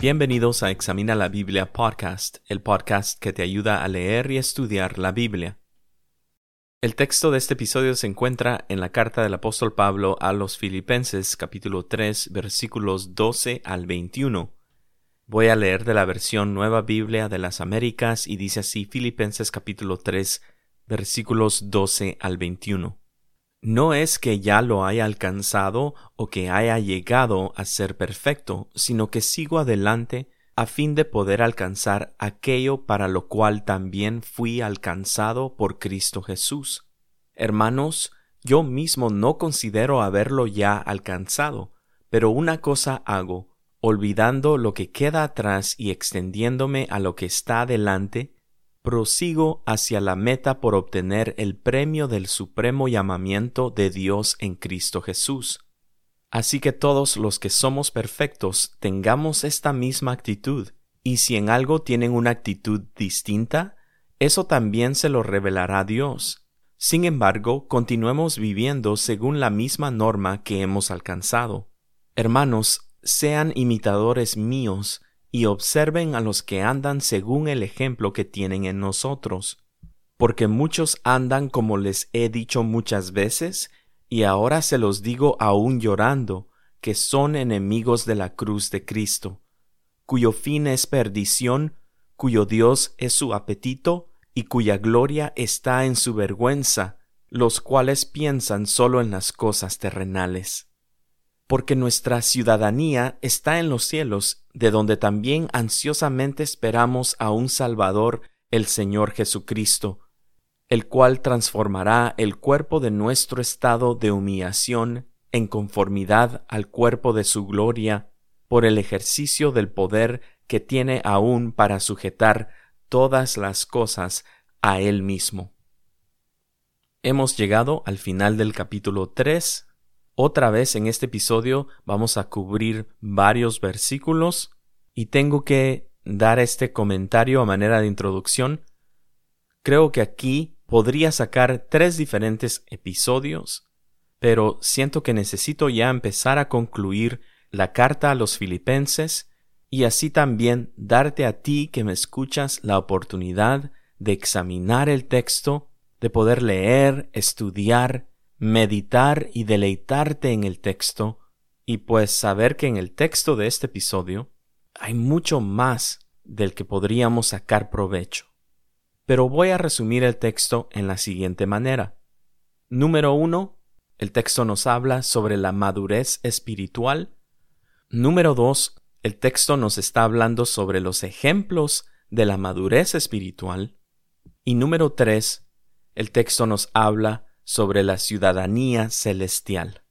Bienvenidos a Examina la Biblia Podcast, el podcast que te ayuda a leer y estudiar la Biblia. El texto de este episodio se encuentra en la carta del apóstol Pablo a los Filipenses capítulo 3 versículos 12 al 21. Voy a leer de la versión Nueva Biblia de las Américas y dice así Filipenses capítulo 3 versículos 12 al 21. No es que ya lo haya alcanzado o que haya llegado a ser perfecto, sino que sigo adelante a fin de poder alcanzar aquello para lo cual también fui alcanzado por Cristo Jesús. Hermanos, yo mismo no considero haberlo ya alcanzado, pero una cosa hago, olvidando lo que queda atrás y extendiéndome a lo que está adelante, prosigo hacia la meta por obtener el premio del supremo llamamiento de Dios en Cristo Jesús. Así que todos los que somos perfectos tengamos esta misma actitud, y si en algo tienen una actitud distinta, eso también se lo revelará Dios. Sin embargo, continuemos viviendo según la misma norma que hemos alcanzado. Hermanos, sean imitadores míos, y observen a los que andan según el ejemplo que tienen en nosotros. Porque muchos andan como les he dicho muchas veces, y ahora se los digo aún llorando, que son enemigos de la cruz de Cristo, cuyo fin es perdición, cuyo Dios es su apetito, y cuya gloria está en su vergüenza, los cuales piensan solo en las cosas terrenales porque nuestra ciudadanía está en los cielos, de donde también ansiosamente esperamos a un Salvador, el Señor Jesucristo, el cual transformará el cuerpo de nuestro estado de humillación en conformidad al cuerpo de su gloria, por el ejercicio del poder que tiene aún para sujetar todas las cosas a Él mismo. Hemos llegado al final del capítulo 3 otra vez en este episodio vamos a cubrir varios versículos y tengo que dar este comentario a manera de introducción. Creo que aquí podría sacar tres diferentes episodios, pero siento que necesito ya empezar a concluir la carta a los filipenses y así también darte a ti que me escuchas la oportunidad de examinar el texto, de poder leer, estudiar meditar y deleitarte en el texto y pues saber que en el texto de este episodio hay mucho más del que podríamos sacar provecho. Pero voy a resumir el texto en la siguiente manera. Número uno, el texto nos habla sobre la madurez espiritual. Número dos, el texto nos está hablando sobre los ejemplos de la madurez espiritual. Y número tres, el texto nos habla sobre la ciudadanía celestial.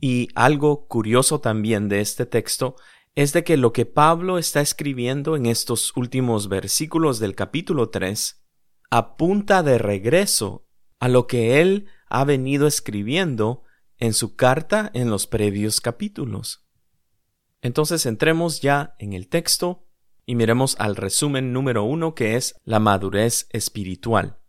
Y algo curioso también de este texto es de que lo que Pablo está escribiendo en estos últimos versículos del capítulo 3 apunta de regreso a lo que él ha venido escribiendo en su carta en los previos capítulos. Entonces entremos ya en el texto y miremos al resumen número uno que es la madurez espiritual.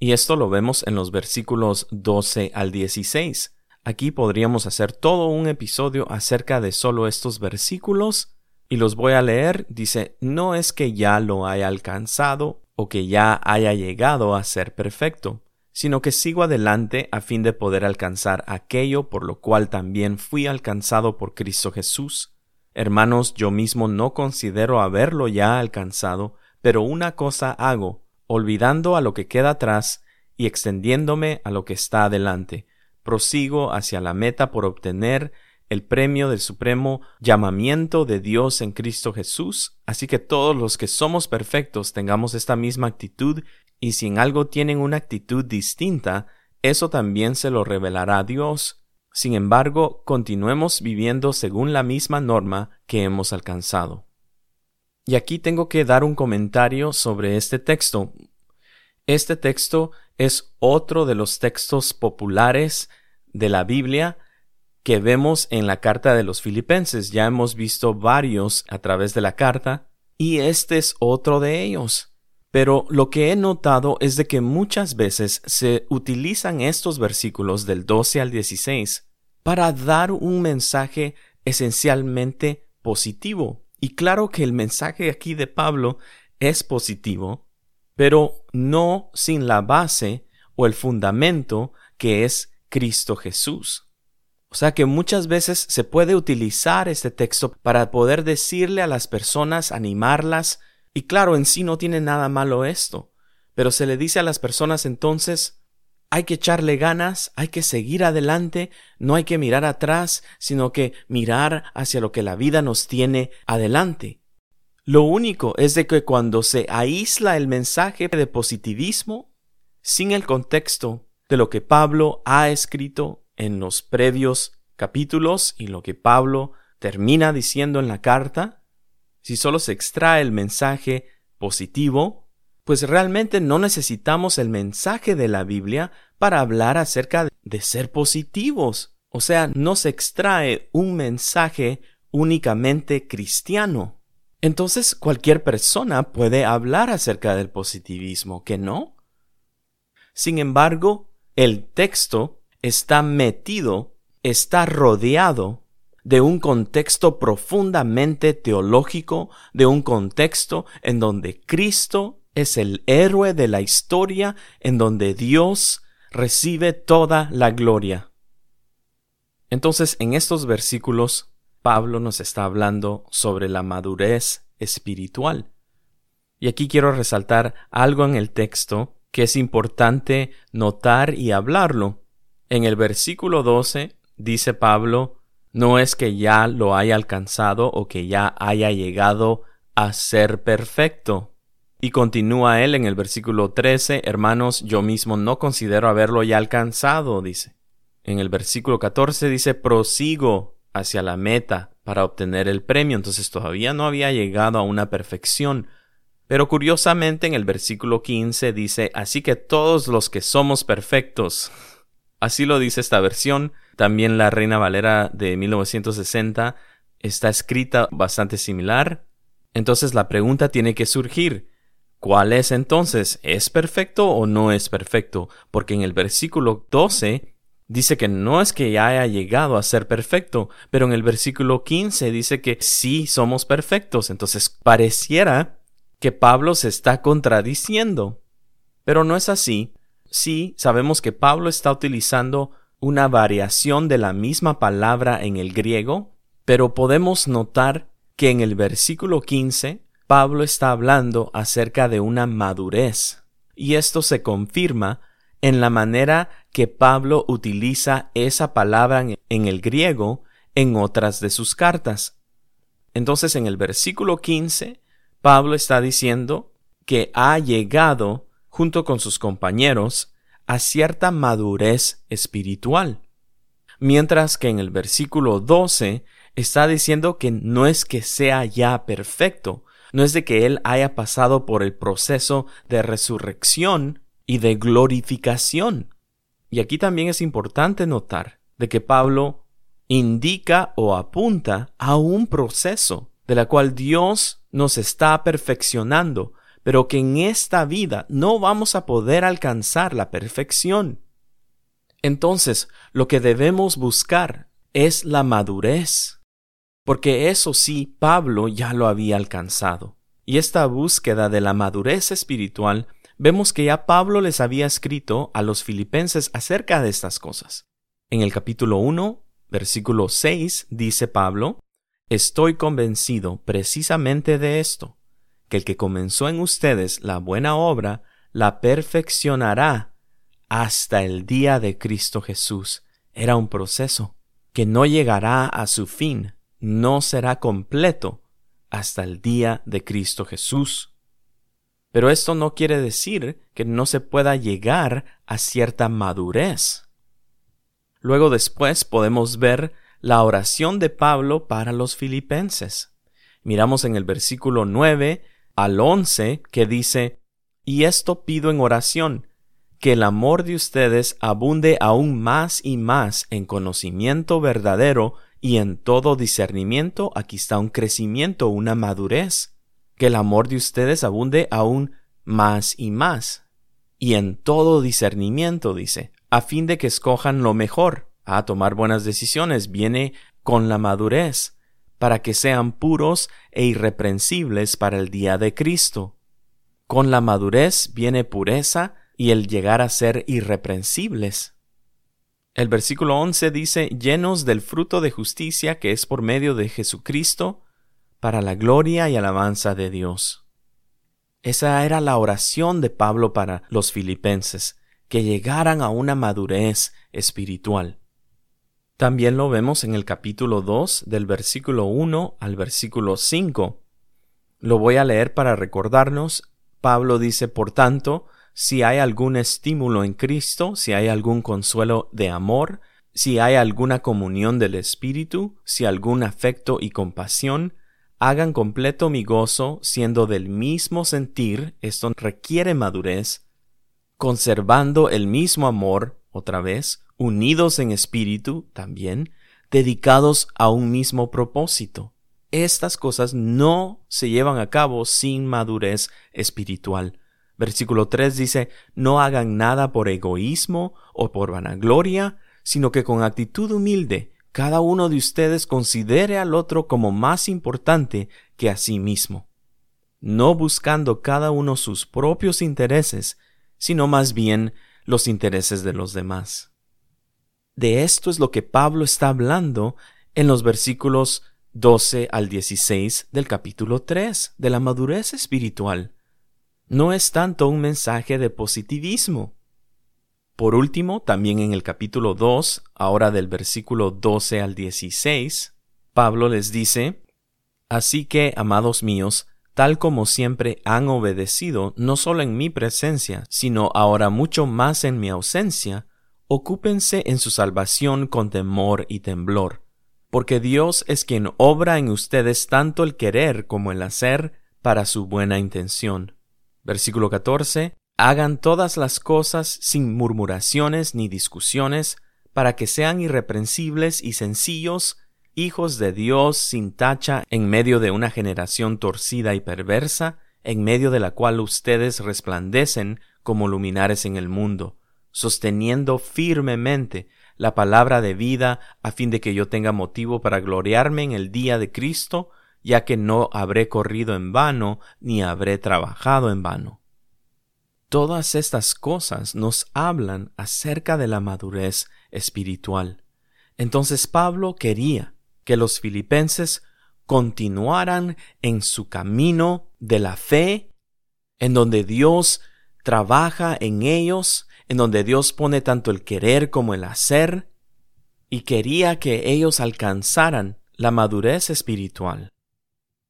Y esto lo vemos en los versículos 12 al 16. Aquí podríamos hacer todo un episodio acerca de solo estos versículos y los voy a leer. Dice, no es que ya lo haya alcanzado o que ya haya llegado a ser perfecto, sino que sigo adelante a fin de poder alcanzar aquello por lo cual también fui alcanzado por Cristo Jesús. Hermanos, yo mismo no considero haberlo ya alcanzado, pero una cosa hago, olvidando a lo que queda atrás y extendiéndome a lo que está adelante. Prosigo hacia la meta por obtener el premio del supremo llamamiento de Dios en Cristo Jesús, así que todos los que somos perfectos tengamos esta misma actitud y si en algo tienen una actitud distinta, eso también se lo revelará Dios. Sin embargo, continuemos viviendo según la misma norma que hemos alcanzado. Y aquí tengo que dar un comentario sobre este texto. Este texto es otro de los textos populares de la Biblia que vemos en la carta de los filipenses. Ya hemos visto varios a través de la carta y este es otro de ellos. Pero lo que he notado es de que muchas veces se utilizan estos versículos del 12 al 16 para dar un mensaje esencialmente positivo. Y claro que el mensaje aquí de Pablo es positivo, pero no sin la base o el fundamento que es Cristo Jesús. O sea que muchas veces se puede utilizar este texto para poder decirle a las personas, animarlas, y claro, en sí no tiene nada malo esto, pero se le dice a las personas entonces, hay que echarle ganas, hay que seguir adelante, no hay que mirar atrás, sino que mirar hacia lo que la vida nos tiene adelante. Lo único es de que cuando se aísla el mensaje de positivismo, sin el contexto de lo que Pablo ha escrito en los previos capítulos y lo que Pablo termina diciendo en la carta, si solo se extrae el mensaje positivo, pues realmente no necesitamos el mensaje de la Biblia para hablar acerca de ser positivos. O sea, no se extrae un mensaje únicamente cristiano. Entonces cualquier persona puede hablar acerca del positivismo, ¿que no? Sin embargo, el texto está metido, está rodeado de un contexto profundamente teológico, de un contexto en donde Cristo es el héroe de la historia, en donde Dios recibe toda la gloria. Entonces, en estos versículos, Pablo nos está hablando sobre la madurez espiritual. Y aquí quiero resaltar algo en el texto que es importante notar y hablarlo. En el versículo 12 dice Pablo, no es que ya lo haya alcanzado o que ya haya llegado a ser perfecto. Y continúa él en el versículo 13, hermanos, yo mismo no considero haberlo ya alcanzado, dice. En el versículo 14 dice, prosigo hacia la meta para obtener el premio, entonces todavía no había llegado a una perfección. Pero curiosamente en el versículo 15 dice, así que todos los que somos perfectos, Así lo dice esta versión. También la Reina Valera de 1960 está escrita bastante similar. Entonces la pregunta tiene que surgir. ¿Cuál es entonces? ¿Es perfecto o no es perfecto? Porque en el versículo 12 dice que no es que ya haya llegado a ser perfecto, pero en el versículo 15 dice que sí somos perfectos. Entonces pareciera que Pablo se está contradiciendo. Pero no es así, Sí, sabemos que Pablo está utilizando una variación de la misma palabra en el griego, pero podemos notar que en el versículo 15 Pablo está hablando acerca de una madurez, y esto se confirma en la manera que Pablo utiliza esa palabra en el griego en otras de sus cartas. Entonces en el versículo 15, Pablo está diciendo que ha llegado junto con sus compañeros, a cierta madurez espiritual. Mientras que en el versículo 12 está diciendo que no es que sea ya perfecto, no es de que él haya pasado por el proceso de resurrección y de glorificación. Y aquí también es importante notar de que Pablo indica o apunta a un proceso de la cual Dios nos está perfeccionando pero que en esta vida no vamos a poder alcanzar la perfección. Entonces, lo que debemos buscar es la madurez, porque eso sí Pablo ya lo había alcanzado. Y esta búsqueda de la madurez espiritual, vemos que ya Pablo les había escrito a los filipenses acerca de estas cosas. En el capítulo 1, versículo 6, dice Pablo, Estoy convencido precisamente de esto que el que comenzó en ustedes la buena obra, la perfeccionará hasta el día de Cristo Jesús. Era un proceso que no llegará a su fin, no será completo hasta el día de Cristo Jesús. Pero esto no quiere decir que no se pueda llegar a cierta madurez. Luego después podemos ver la oración de Pablo para los filipenses. Miramos en el versículo 9 al 11 que dice, Y esto pido en oración, que el amor de ustedes abunde aún más y más en conocimiento verdadero y en todo discernimiento. Aquí está un crecimiento, una madurez. que el amor de ustedes abunde aún más y más, y en todo discernimiento, dice, a fin de que escojan lo mejor. A tomar buenas decisiones viene con la madurez, para que sean puros e irreprensibles para el día de Cristo. Con la madurez viene pureza y el llegar a ser irreprensibles. El versículo 11 dice, llenos del fruto de justicia que es por medio de Jesucristo, para la gloria y alabanza de Dios. Esa era la oración de Pablo para los filipenses, que llegaran a una madurez espiritual. También lo vemos en el capítulo 2 del versículo 1 al versículo 5. Lo voy a leer para recordarnos. Pablo dice, por tanto, si hay algún estímulo en Cristo, si hay algún consuelo de amor, si hay alguna comunión del Espíritu, si algún afecto y compasión, hagan completo mi gozo siendo del mismo sentir, esto requiere madurez, conservando el mismo amor, otra vez, unidos en espíritu también, dedicados a un mismo propósito. Estas cosas no se llevan a cabo sin madurez espiritual. Versículo 3 dice, no hagan nada por egoísmo o por vanagloria, sino que con actitud humilde cada uno de ustedes considere al otro como más importante que a sí mismo, no buscando cada uno sus propios intereses, sino más bien los intereses de los demás. De esto es lo que Pablo está hablando en los versículos 12 al 16 del capítulo 3 de la madurez espiritual no es tanto un mensaje de positivismo. Por último, también en el capítulo 2, ahora del versículo 12 al 16, Pablo les dice, Así que, amados míos, tal como siempre han obedecido, no solo en mi presencia, sino ahora mucho más en mi ausencia, ocúpense en su salvación con temor y temblor, porque Dios es quien obra en ustedes tanto el querer como el hacer para su buena intención. Versículo 14. Hagan todas las cosas sin murmuraciones ni discusiones, para que sean irreprensibles y sencillos, hijos de Dios sin tacha en medio de una generación torcida y perversa, en medio de la cual ustedes resplandecen como luminares en el mundo, sosteniendo firmemente la palabra de vida a fin de que yo tenga motivo para gloriarme en el día de Cristo, ya que no habré corrido en vano, ni habré trabajado en vano. Todas estas cosas nos hablan acerca de la madurez espiritual. Entonces Pablo quería que los filipenses continuaran en su camino de la fe, en donde Dios trabaja en ellos, en donde Dios pone tanto el querer como el hacer, y quería que ellos alcanzaran la madurez espiritual.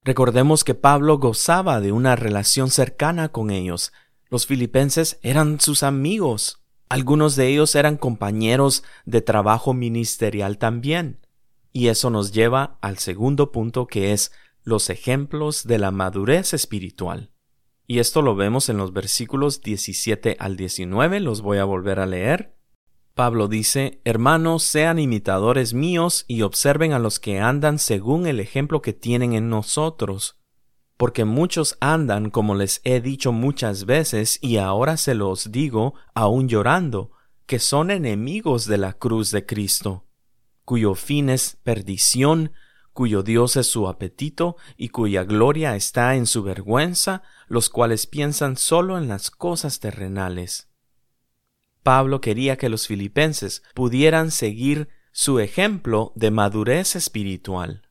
Recordemos que Pablo gozaba de una relación cercana con ellos. Los filipenses eran sus amigos. Algunos de ellos eran compañeros de trabajo ministerial también. Y eso nos lleva al segundo punto que es los ejemplos de la madurez espiritual. Y esto lo vemos en los versículos 17 al 19, los voy a volver a leer. Pablo dice, Hermanos, sean imitadores míos y observen a los que andan según el ejemplo que tienen en nosotros, porque muchos andan como les he dicho muchas veces y ahora se los digo, aun llorando, que son enemigos de la cruz de Cristo, cuyo fin es perdición, cuyo Dios es su apetito y cuya gloria está en su vergüenza, los cuales piensan solo en las cosas terrenales Pablo quería que los filipenses pudieran seguir su ejemplo de madurez espiritual.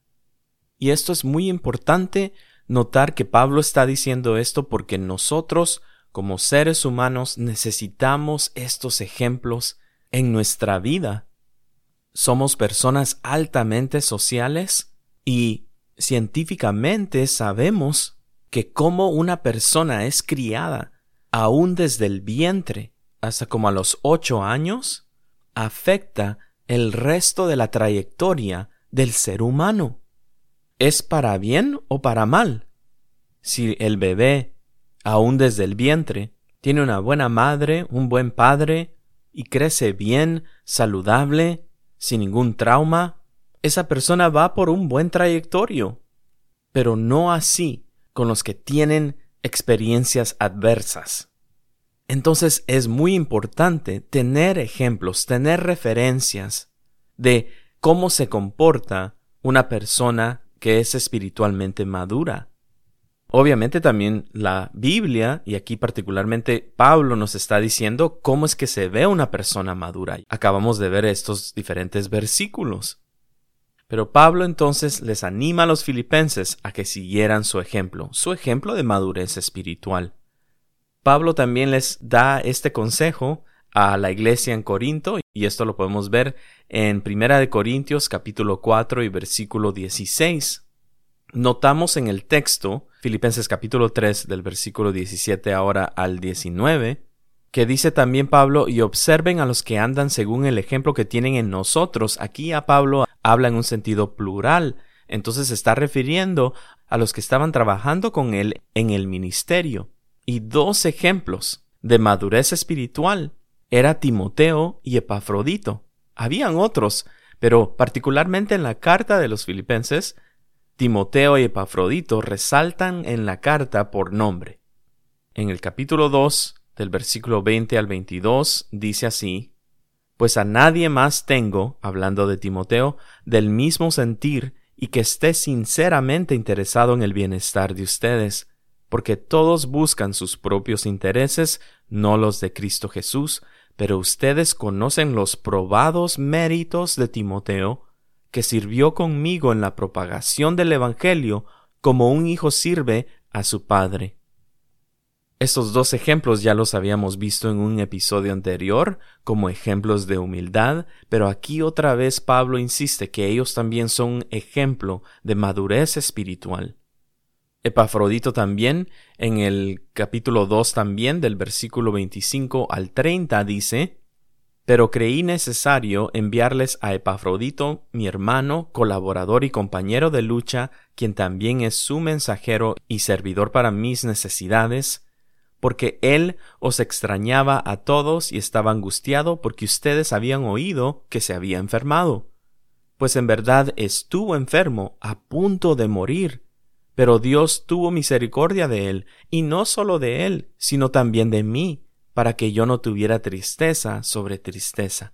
Y esto es muy importante notar que Pablo está diciendo esto porque nosotros, como seres humanos, necesitamos estos ejemplos en nuestra vida. Somos personas altamente sociales y científicamente sabemos que como una persona es criada aún desde el vientre hasta como a los ocho años afecta el resto de la trayectoria del ser humano. ¿Es para bien o para mal? Si el bebé, aún desde el vientre, tiene una buena madre, un buen padre, y crece bien, saludable, sin ningún trauma, esa persona va por un buen trayectorio. Pero no así con los que tienen experiencias adversas. Entonces es muy importante tener ejemplos, tener referencias de cómo se comporta una persona que es espiritualmente madura. Obviamente también la Biblia, y aquí particularmente Pablo nos está diciendo cómo es que se ve una persona madura. Acabamos de ver estos diferentes versículos. Pero Pablo entonces les anima a los filipenses a que siguieran su ejemplo, su ejemplo de madurez espiritual. Pablo también les da este consejo a la iglesia en Corinto, y esto lo podemos ver en Primera de Corintios capítulo 4 y versículo 16. Notamos en el texto, Filipenses capítulo 3 del versículo 17 ahora al 19, que dice también Pablo, y observen a los que andan según el ejemplo que tienen en nosotros. Aquí a Pablo habla en un sentido plural, entonces está refiriendo a los que estaban trabajando con él en el ministerio y dos ejemplos de madurez espiritual era Timoteo y Epafrodito. Habían otros, pero particularmente en la carta de los filipenses, Timoteo y Epafrodito resaltan en la carta por nombre. En el capítulo 2, del versículo 20 al 22, dice así, Pues a nadie más tengo, hablando de Timoteo, del mismo sentir y que esté sinceramente interesado en el bienestar de ustedes, porque todos buscan sus propios intereses, no los de Cristo Jesús, pero ustedes conocen los probados méritos de Timoteo, que sirvió conmigo en la propagación del Evangelio como un hijo sirve a su padre. Estos dos ejemplos ya los habíamos visto en un episodio anterior como ejemplos de humildad, pero aquí otra vez Pablo insiste que ellos también son ejemplo de madurez espiritual. Epafrodito también, en el capítulo 2 también, del versículo 25 al 30, dice, Pero creí necesario enviarles a Epafrodito, mi hermano, colaborador y compañero de lucha, quien también es su mensajero y servidor para mis necesidades, porque él os extrañaba a todos y estaba angustiado porque ustedes habían oído que se había enfermado. Pues en verdad estuvo enfermo, a punto de morir pero Dios tuvo misericordia de él, y no solo de él, sino también de mí, para que yo no tuviera tristeza sobre tristeza.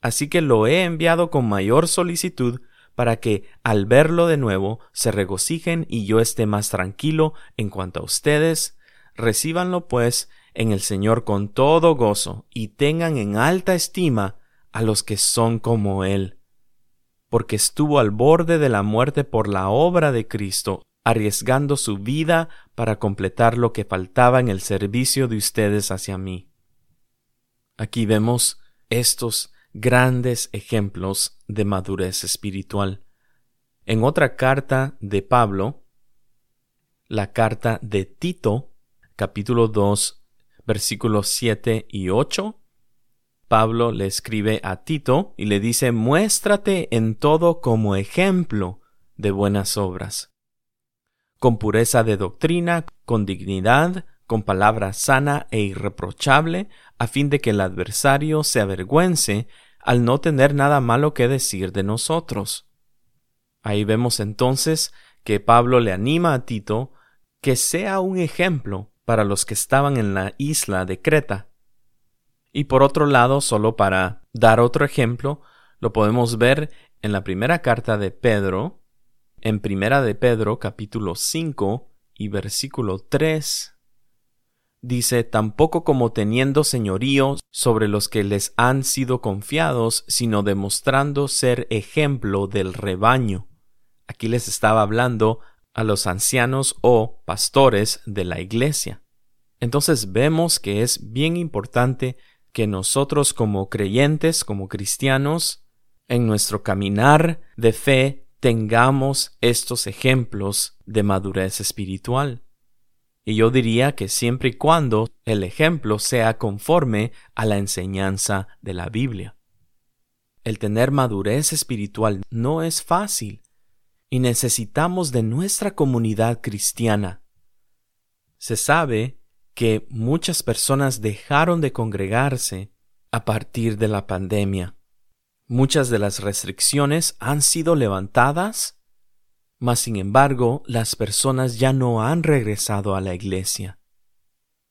Así que lo he enviado con mayor solicitud, para que al verlo de nuevo se regocijen y yo esté más tranquilo en cuanto a ustedes. Recíbanlo pues en el Señor con todo gozo y tengan en alta estima a los que son como Él, porque estuvo al borde de la muerte por la obra de Cristo, arriesgando su vida para completar lo que faltaba en el servicio de ustedes hacia mí. Aquí vemos estos grandes ejemplos de madurez espiritual. En otra carta de Pablo, la carta de Tito, capítulo 2, versículos 7 y 8, Pablo le escribe a Tito y le dice, muéstrate en todo como ejemplo de buenas obras con pureza de doctrina, con dignidad, con palabra sana e irreprochable, a fin de que el adversario se avergüence al no tener nada malo que decir de nosotros. Ahí vemos entonces que Pablo le anima a Tito que sea un ejemplo para los que estaban en la isla de Creta. Y por otro lado, solo para dar otro ejemplo, lo podemos ver en la primera carta de Pedro, en Primera de Pedro capítulo 5 y versículo 3 dice tampoco como teniendo señorío sobre los que les han sido confiados, sino demostrando ser ejemplo del rebaño. Aquí les estaba hablando a los ancianos o pastores de la iglesia. Entonces vemos que es bien importante que nosotros como creyentes, como cristianos, en nuestro caminar de fe tengamos estos ejemplos de madurez espiritual. Y yo diría que siempre y cuando el ejemplo sea conforme a la enseñanza de la Biblia. El tener madurez espiritual no es fácil y necesitamos de nuestra comunidad cristiana. Se sabe que muchas personas dejaron de congregarse a partir de la pandemia. Muchas de las restricciones han sido levantadas. mas sin embargo las personas ya no han regresado a la iglesia.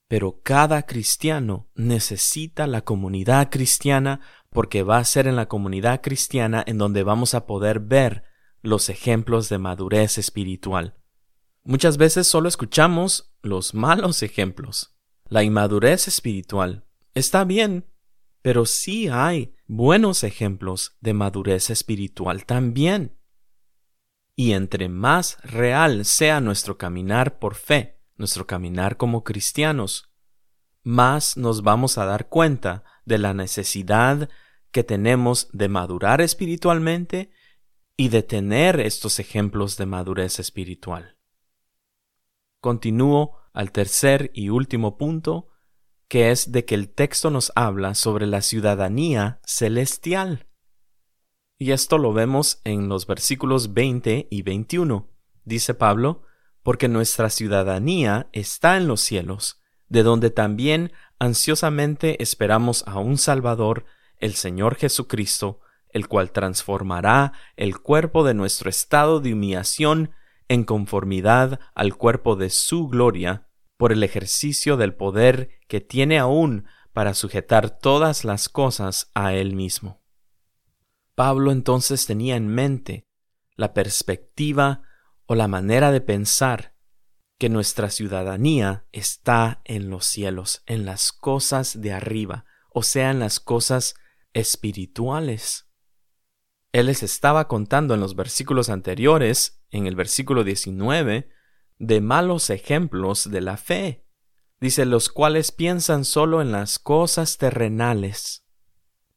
Pero cada cristiano necesita la comunidad cristiana porque va a ser en la comunidad cristiana en donde vamos a poder ver los ejemplos de madurez espiritual. Muchas veces solo escuchamos los malos ejemplos. La inmadurez espiritual está bien, pero sí hay buenos ejemplos de madurez espiritual también. Y entre más real sea nuestro caminar por fe, nuestro caminar como cristianos, más nos vamos a dar cuenta de la necesidad que tenemos de madurar espiritualmente y de tener estos ejemplos de madurez espiritual. Continúo al tercer y último punto, que es de que el texto nos habla sobre la ciudadanía celestial. Y esto lo vemos en los versículos 20 y 21. Dice Pablo, porque nuestra ciudadanía está en los cielos, de donde también ansiosamente esperamos a un Salvador, el Señor Jesucristo, el cual transformará el cuerpo de nuestro estado de humillación en conformidad al cuerpo de su gloria, por el ejercicio del poder que tiene aún para sujetar todas las cosas a él mismo. Pablo entonces tenía en mente la perspectiva o la manera de pensar que nuestra ciudadanía está en los cielos, en las cosas de arriba, o sea, en las cosas espirituales. Él les estaba contando en los versículos anteriores, en el versículo 19, de malos ejemplos de la fe, dice los cuales piensan solo en las cosas terrenales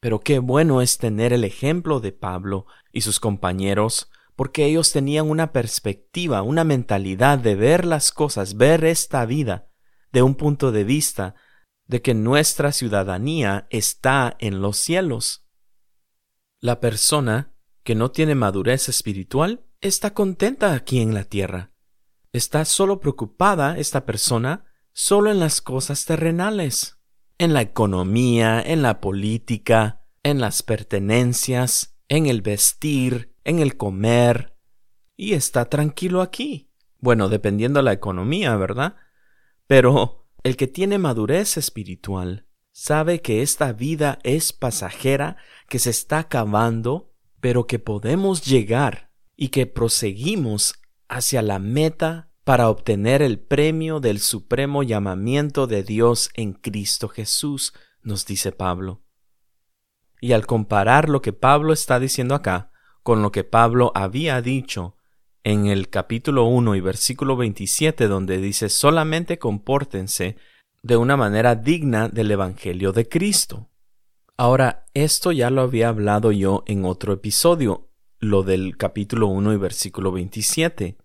pero qué bueno es tener el ejemplo de Pablo y sus compañeros, porque ellos tenían una perspectiva, una mentalidad de ver las cosas, ver esta vida, de un punto de vista de que nuestra ciudadanía está en los cielos. La persona que no tiene madurez espiritual está contenta aquí en la tierra. Está solo preocupada esta persona solo en las cosas terrenales en la economía, en la política, en las pertenencias, en el vestir, en el comer, y está tranquilo aquí. Bueno, dependiendo de la economía, ¿verdad? Pero el que tiene madurez espiritual sabe que esta vida es pasajera, que se está acabando, pero que podemos llegar y que proseguimos hacia la meta para obtener el premio del supremo llamamiento de Dios en Cristo Jesús, nos dice Pablo. Y al comparar lo que Pablo está diciendo acá con lo que Pablo había dicho en el capítulo 1 y versículo 27 donde dice solamente compórtense de una manera digna del Evangelio de Cristo. Ahora, esto ya lo había hablado yo en otro episodio, lo del capítulo 1 y versículo 27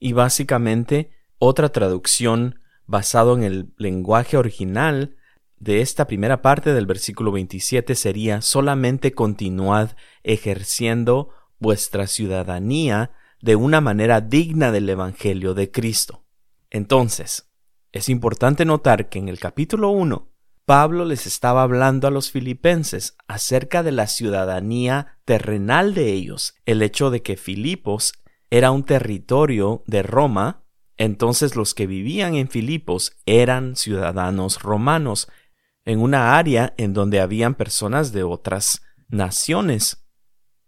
y básicamente otra traducción basado en el lenguaje original de esta primera parte del versículo 27 sería solamente continuad ejerciendo vuestra ciudadanía de una manera digna del Evangelio de Cristo. Entonces, es importante notar que en el capítulo 1, Pablo les estaba hablando a los filipenses acerca de la ciudadanía terrenal de ellos, el hecho de que Filipos era un territorio de Roma, entonces los que vivían en Filipos eran ciudadanos romanos, en una área en donde habían personas de otras naciones.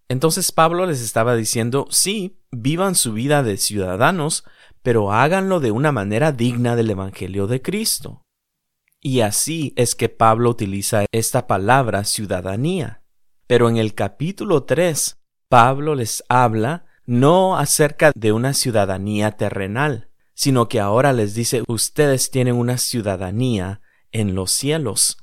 Entonces Pablo les estaba diciendo, sí, vivan su vida de ciudadanos, pero háganlo de una manera digna del Evangelio de Cristo. Y así es que Pablo utiliza esta palabra ciudadanía. Pero en el capítulo 3, Pablo les habla no acerca de una ciudadanía terrenal, sino que ahora les dice ustedes tienen una ciudadanía en los cielos.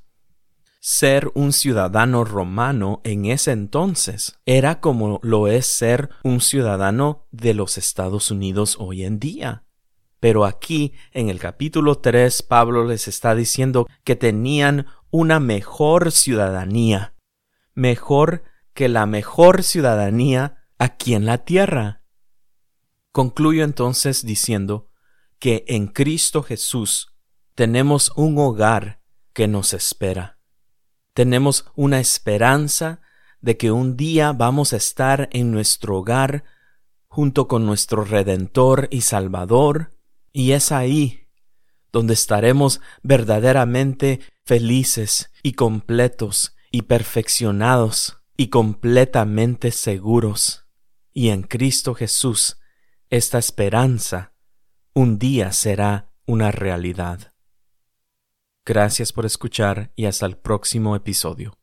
Ser un ciudadano romano en ese entonces era como lo es ser un ciudadano de los Estados Unidos hoy en día. Pero aquí, en el capítulo 3, Pablo les está diciendo que tenían una mejor ciudadanía, mejor que la mejor ciudadanía aquí en la tierra. Concluyo entonces diciendo que en Cristo Jesús tenemos un hogar que nos espera. Tenemos una esperanza de que un día vamos a estar en nuestro hogar junto con nuestro Redentor y Salvador, y es ahí donde estaremos verdaderamente felices y completos y perfeccionados y completamente seguros. Y en Cristo Jesús, esta esperanza un día será una realidad. Gracias por escuchar y hasta el próximo episodio.